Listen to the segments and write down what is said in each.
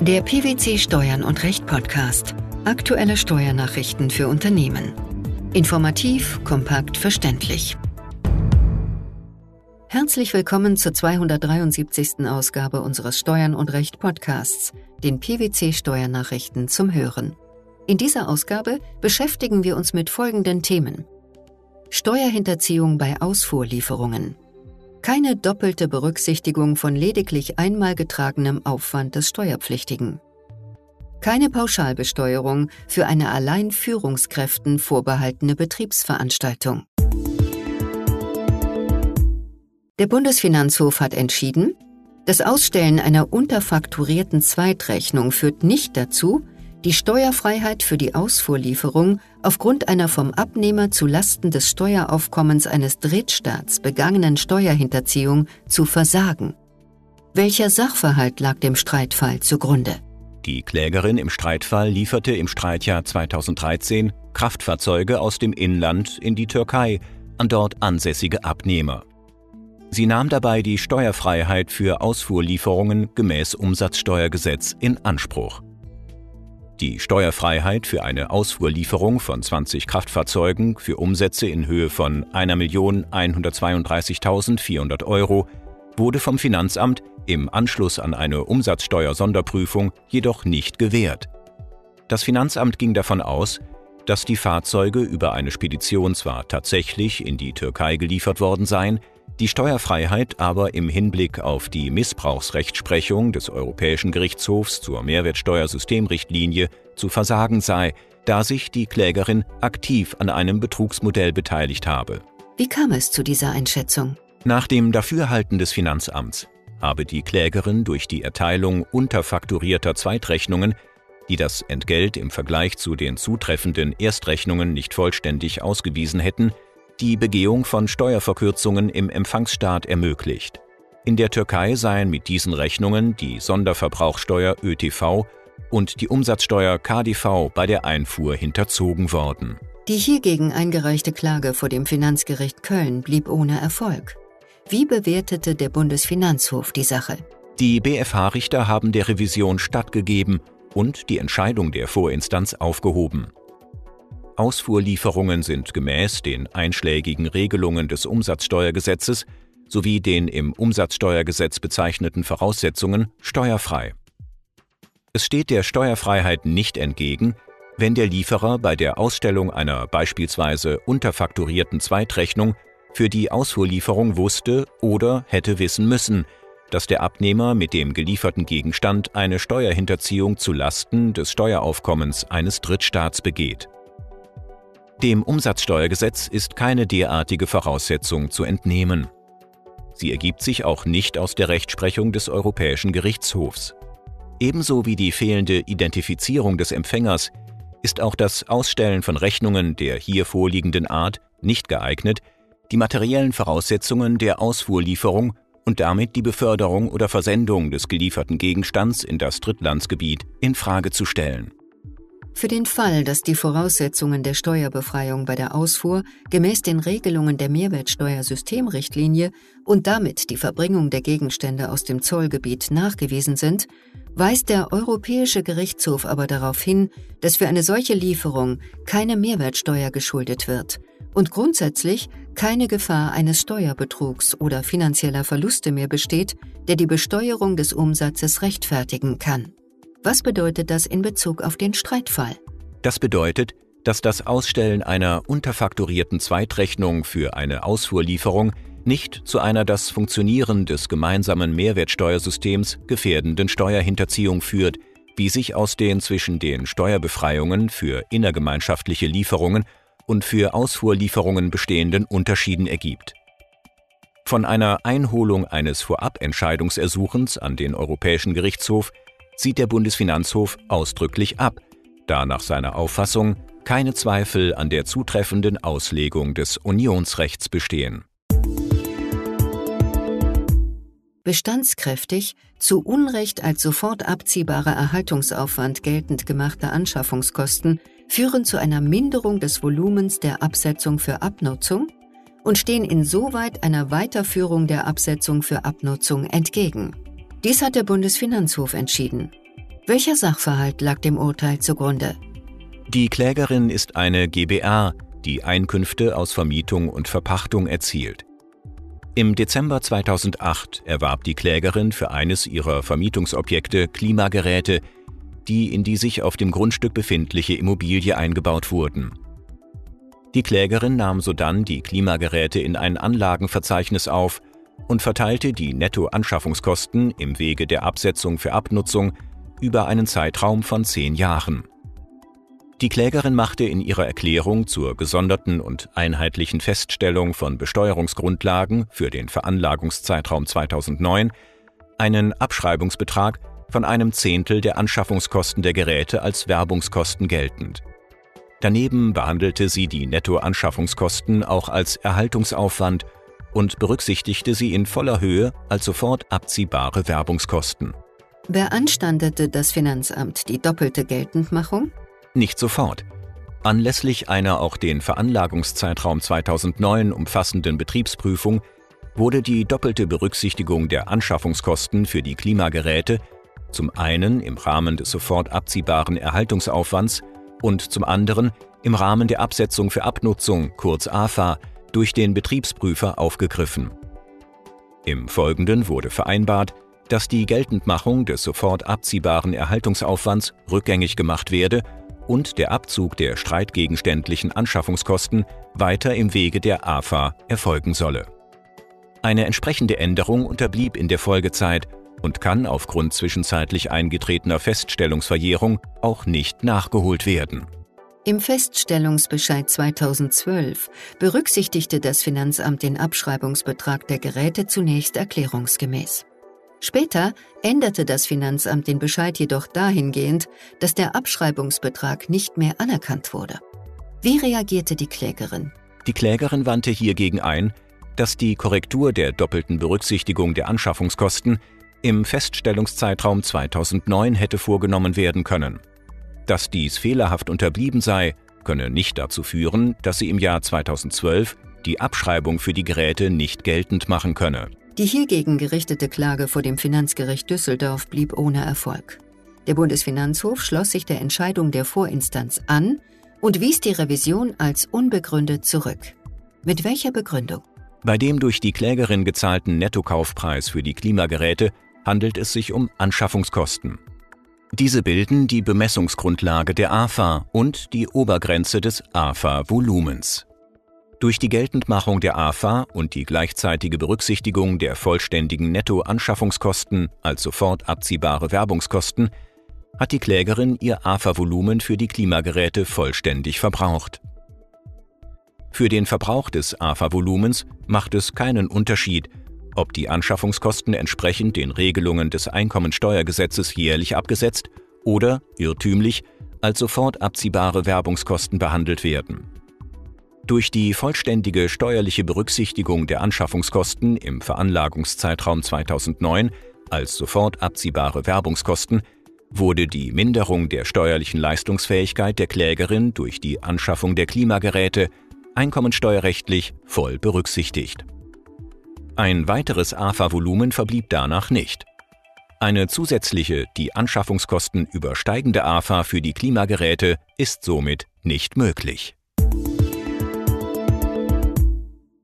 Der PwC Steuern und Recht Podcast. Aktuelle Steuernachrichten für Unternehmen. Informativ, kompakt, verständlich. Herzlich willkommen zur 273. Ausgabe unseres Steuern und Recht Podcasts, den PwC Steuernachrichten zum Hören. In dieser Ausgabe beschäftigen wir uns mit folgenden Themen. Steuerhinterziehung bei Ausfuhrlieferungen. Keine doppelte Berücksichtigung von lediglich einmal getragenem Aufwand des Steuerpflichtigen. Keine Pauschalbesteuerung für eine allein Führungskräften vorbehaltene Betriebsveranstaltung. Der Bundesfinanzhof hat entschieden, das Ausstellen einer unterfakturierten Zweitrechnung führt nicht dazu, die Steuerfreiheit für die Ausfuhrlieferung aufgrund einer vom Abnehmer zu Lasten des Steueraufkommens eines Drittstaats begangenen Steuerhinterziehung zu versagen. Welcher Sachverhalt lag dem Streitfall zugrunde? Die Klägerin im Streitfall lieferte im Streitjahr 2013 Kraftfahrzeuge aus dem Inland in die Türkei an dort ansässige Abnehmer. Sie nahm dabei die Steuerfreiheit für Ausfuhrlieferungen gemäß Umsatzsteuergesetz in Anspruch. Die Steuerfreiheit für eine Ausfuhrlieferung von 20 Kraftfahrzeugen für Umsätze in Höhe von 1.132.400 Euro wurde vom Finanzamt im Anschluss an eine Umsatzsteuersonderprüfung jedoch nicht gewährt. Das Finanzamt ging davon aus, dass die Fahrzeuge über eine Spedition zwar tatsächlich in die Türkei geliefert worden seien, die Steuerfreiheit aber im Hinblick auf die Missbrauchsrechtsprechung des Europäischen Gerichtshofs zur Mehrwertsteuersystemrichtlinie zu versagen sei, da sich die Klägerin aktiv an einem Betrugsmodell beteiligt habe. Wie kam es zu dieser Einschätzung? Nach dem Dafürhalten des Finanzamts habe die Klägerin durch die Erteilung unterfakturierter Zweitrechnungen, die das Entgelt im Vergleich zu den zutreffenden Erstrechnungen nicht vollständig ausgewiesen hätten, die Begehung von Steuerverkürzungen im Empfangsstaat ermöglicht. In der Türkei seien mit diesen Rechnungen die Sonderverbrauchsteuer ÖTV und die Umsatzsteuer KDV bei der Einfuhr hinterzogen worden. Die hiergegen eingereichte Klage vor dem Finanzgericht Köln blieb ohne Erfolg. Wie bewertete der Bundesfinanzhof die Sache? Die BFH-Richter haben der Revision stattgegeben und die Entscheidung der Vorinstanz aufgehoben. Ausfuhrlieferungen sind gemäß den einschlägigen Regelungen des Umsatzsteuergesetzes sowie den im Umsatzsteuergesetz bezeichneten Voraussetzungen steuerfrei. Es steht der Steuerfreiheit nicht entgegen, wenn der Lieferer bei der Ausstellung einer beispielsweise unterfakturierten Zweitrechnung für die Ausfuhrlieferung wusste oder hätte wissen müssen, dass der Abnehmer mit dem gelieferten Gegenstand eine Steuerhinterziehung zu Lasten des Steueraufkommens eines Drittstaats begeht. Dem Umsatzsteuergesetz ist keine derartige Voraussetzung zu entnehmen. Sie ergibt sich auch nicht aus der Rechtsprechung des Europäischen Gerichtshofs. Ebenso wie die fehlende Identifizierung des Empfängers ist auch das Ausstellen von Rechnungen der hier vorliegenden Art nicht geeignet, die materiellen Voraussetzungen der Ausfuhrlieferung und damit die Beförderung oder Versendung des gelieferten Gegenstands in das Drittlandsgebiet in Frage zu stellen. Für den Fall, dass die Voraussetzungen der Steuerbefreiung bei der Ausfuhr gemäß den Regelungen der Mehrwertsteuersystemrichtlinie und damit die Verbringung der Gegenstände aus dem Zollgebiet nachgewiesen sind, weist der Europäische Gerichtshof aber darauf hin, dass für eine solche Lieferung keine Mehrwertsteuer geschuldet wird und grundsätzlich keine Gefahr eines Steuerbetrugs oder finanzieller Verluste mehr besteht, der die Besteuerung des Umsatzes rechtfertigen kann. Was bedeutet das in Bezug auf den Streitfall? Das bedeutet, dass das Ausstellen einer unterfakturierten Zweitrechnung für eine Ausfuhrlieferung nicht zu einer das Funktionieren des gemeinsamen Mehrwertsteuersystems gefährdenden Steuerhinterziehung führt, wie sich aus den zwischen den Steuerbefreiungen für innergemeinschaftliche Lieferungen und für Ausfuhrlieferungen bestehenden Unterschieden ergibt. Von einer Einholung eines Vorabentscheidungsersuchens an den Europäischen Gerichtshof sieht der Bundesfinanzhof ausdrücklich ab, da nach seiner Auffassung keine Zweifel an der zutreffenden Auslegung des Unionsrechts bestehen. Bestandskräftig, zu Unrecht als sofort abziehbarer Erhaltungsaufwand geltend gemachte Anschaffungskosten führen zu einer Minderung des Volumens der Absetzung für Abnutzung und stehen insoweit einer Weiterführung der Absetzung für Abnutzung entgegen. Dies hat der Bundesfinanzhof entschieden. Welcher Sachverhalt lag dem Urteil zugrunde? Die Klägerin ist eine GBR, die Einkünfte aus Vermietung und Verpachtung erzielt. Im Dezember 2008 erwarb die Klägerin für eines ihrer Vermietungsobjekte Klimageräte, die in die sich auf dem Grundstück befindliche Immobilie eingebaut wurden. Die Klägerin nahm sodann die Klimageräte in ein Anlagenverzeichnis auf und verteilte die Nettoanschaffungskosten im Wege der Absetzung für Abnutzung über einen Zeitraum von zehn Jahren. Die Klägerin machte in ihrer Erklärung zur gesonderten und einheitlichen Feststellung von Besteuerungsgrundlagen für den Veranlagungszeitraum 2009 einen Abschreibungsbetrag von einem Zehntel der Anschaffungskosten der Geräte als Werbungskosten geltend. Daneben behandelte sie die Nettoanschaffungskosten auch als Erhaltungsaufwand und berücksichtigte sie in voller Höhe als sofort abziehbare Werbungskosten. Beanstandete das Finanzamt die doppelte Geltendmachung? Nicht sofort. Anlässlich einer auch den Veranlagungszeitraum 2009 umfassenden Betriebsprüfung wurde die doppelte Berücksichtigung der Anschaffungskosten für die Klimageräte zum einen im Rahmen des sofort abziehbaren Erhaltungsaufwands und zum anderen im Rahmen der Absetzung für Abnutzung, kurz AFA, durch den Betriebsprüfer aufgegriffen. Im Folgenden wurde vereinbart, dass die Geltendmachung des sofort abziehbaren Erhaltungsaufwands rückgängig gemacht werde und der Abzug der streitgegenständlichen Anschaffungskosten weiter im Wege der AFA erfolgen solle. Eine entsprechende Änderung unterblieb in der Folgezeit und kann aufgrund zwischenzeitlich eingetretener Feststellungsverjährung auch nicht nachgeholt werden. Im Feststellungsbescheid 2012 berücksichtigte das Finanzamt den Abschreibungsbetrag der Geräte zunächst erklärungsgemäß. Später änderte das Finanzamt den Bescheid jedoch dahingehend, dass der Abschreibungsbetrag nicht mehr anerkannt wurde. Wie reagierte die Klägerin? Die Klägerin wandte hiergegen ein, dass die Korrektur der doppelten Berücksichtigung der Anschaffungskosten im Feststellungszeitraum 2009 hätte vorgenommen werden können. Dass dies fehlerhaft unterblieben sei, könne nicht dazu führen, dass sie im Jahr 2012 die Abschreibung für die Geräte nicht geltend machen könne. Die hiergegen gerichtete Klage vor dem Finanzgericht Düsseldorf blieb ohne Erfolg. Der Bundesfinanzhof schloss sich der Entscheidung der Vorinstanz an und wies die Revision als unbegründet zurück. Mit welcher Begründung? Bei dem durch die Klägerin gezahlten Nettokaufpreis für die Klimageräte handelt es sich um Anschaffungskosten. Diese bilden die Bemessungsgrundlage der AFA und die Obergrenze des AFA-Volumens. Durch die Geltendmachung der AFA und die gleichzeitige Berücksichtigung der vollständigen Nettoanschaffungskosten als sofort abziehbare Werbungskosten hat die Klägerin ihr AFA-Volumen für die Klimageräte vollständig verbraucht. Für den Verbrauch des AFA-Volumens macht es keinen Unterschied, ob die Anschaffungskosten entsprechend den Regelungen des Einkommensteuergesetzes jährlich abgesetzt oder, irrtümlich, als sofort abziehbare Werbungskosten behandelt werden. Durch die vollständige steuerliche Berücksichtigung der Anschaffungskosten im Veranlagungszeitraum 2009 als sofort abziehbare Werbungskosten wurde die Minderung der steuerlichen Leistungsfähigkeit der Klägerin durch die Anschaffung der Klimageräte einkommensteuerrechtlich voll berücksichtigt. Ein weiteres AFA-Volumen verblieb danach nicht. Eine zusätzliche, die Anschaffungskosten übersteigende AFA für die Klimageräte ist somit nicht möglich.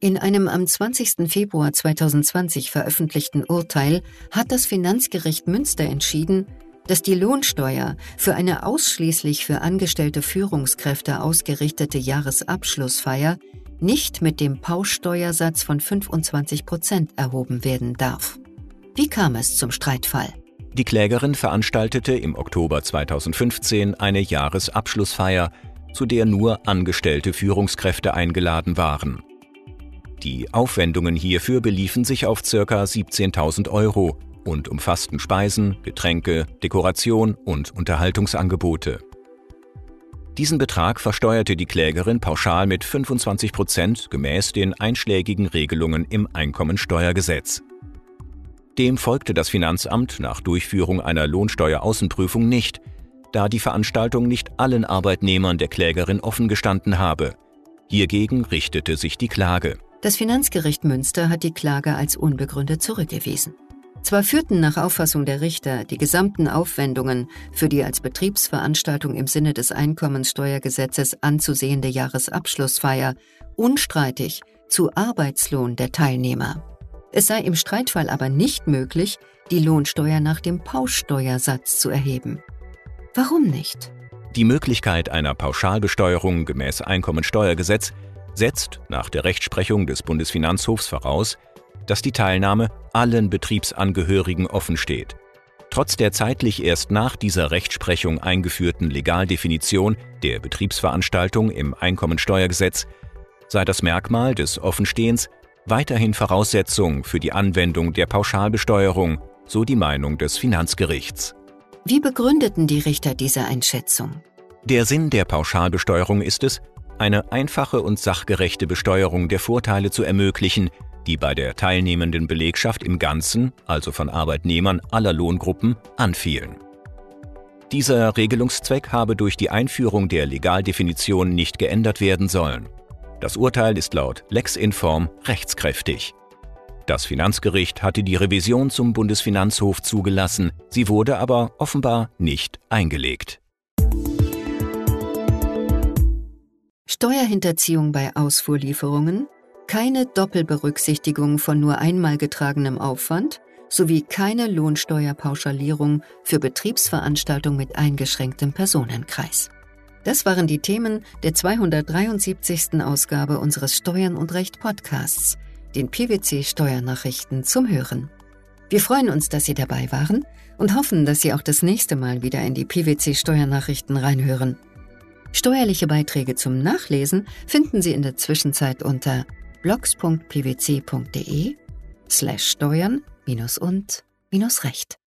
In einem am 20. Februar 2020 veröffentlichten Urteil hat das Finanzgericht Münster entschieden, dass die Lohnsteuer für eine ausschließlich für angestellte Führungskräfte ausgerichtete Jahresabschlussfeier nicht mit dem Pauschsteuersatz von 25 Prozent erhoben werden darf. Wie kam es zum Streitfall? Die Klägerin veranstaltete im Oktober 2015 eine Jahresabschlussfeier, zu der nur angestellte Führungskräfte eingeladen waren. Die Aufwendungen hierfür beliefen sich auf ca. 17.000 Euro und umfassten Speisen, Getränke, Dekoration und Unterhaltungsangebote. Diesen Betrag versteuerte die Klägerin pauschal mit 25 Prozent gemäß den einschlägigen Regelungen im Einkommensteuergesetz. Dem folgte das Finanzamt nach Durchführung einer Lohnsteueraußenprüfung nicht, da die Veranstaltung nicht allen Arbeitnehmern der Klägerin offen gestanden habe. Hiergegen richtete sich die Klage. Das Finanzgericht Münster hat die Klage als unbegründet zurückgewiesen. Zwar führten nach Auffassung der Richter die gesamten Aufwendungen für die als Betriebsveranstaltung im Sinne des Einkommensteuergesetzes anzusehende Jahresabschlussfeier unstreitig zu Arbeitslohn der Teilnehmer. Es sei im Streitfall aber nicht möglich, die Lohnsteuer nach dem Pauschsteuersatz zu erheben. Warum nicht? Die Möglichkeit einer Pauschalbesteuerung gemäß Einkommensteuergesetz setzt nach der Rechtsprechung des Bundesfinanzhofs voraus, dass die Teilnahme allen Betriebsangehörigen offen steht. Trotz der zeitlich erst nach dieser Rechtsprechung eingeführten Legaldefinition der Betriebsveranstaltung im Einkommensteuergesetz sei das Merkmal des Offenstehens weiterhin Voraussetzung für die Anwendung der Pauschalbesteuerung, so die Meinung des Finanzgerichts. Wie begründeten die Richter diese Einschätzung? Der Sinn der Pauschalbesteuerung ist es, eine einfache und sachgerechte Besteuerung der Vorteile zu ermöglichen, die bei der teilnehmenden Belegschaft im Ganzen, also von Arbeitnehmern aller Lohngruppen, anfielen. Dieser Regelungszweck habe durch die Einführung der Legaldefinition nicht geändert werden sollen. Das Urteil ist laut Lex Inform rechtskräftig. Das Finanzgericht hatte die Revision zum Bundesfinanzhof zugelassen, sie wurde aber offenbar nicht eingelegt. Steuerhinterziehung bei Ausfuhrlieferungen, keine Doppelberücksichtigung von nur einmal getragenem Aufwand sowie keine Lohnsteuerpauschalierung für Betriebsveranstaltungen mit eingeschränktem Personenkreis. Das waren die Themen der 273. Ausgabe unseres Steuern und Recht Podcasts, den PwC Steuernachrichten zum Hören. Wir freuen uns, dass Sie dabei waren und hoffen, dass Sie auch das nächste Mal wieder in die PwC Steuernachrichten reinhören. Steuerliche Beiträge zum Nachlesen finden Sie in der Zwischenzeit unter blogs.pwc.de slash steuern minus und minus recht.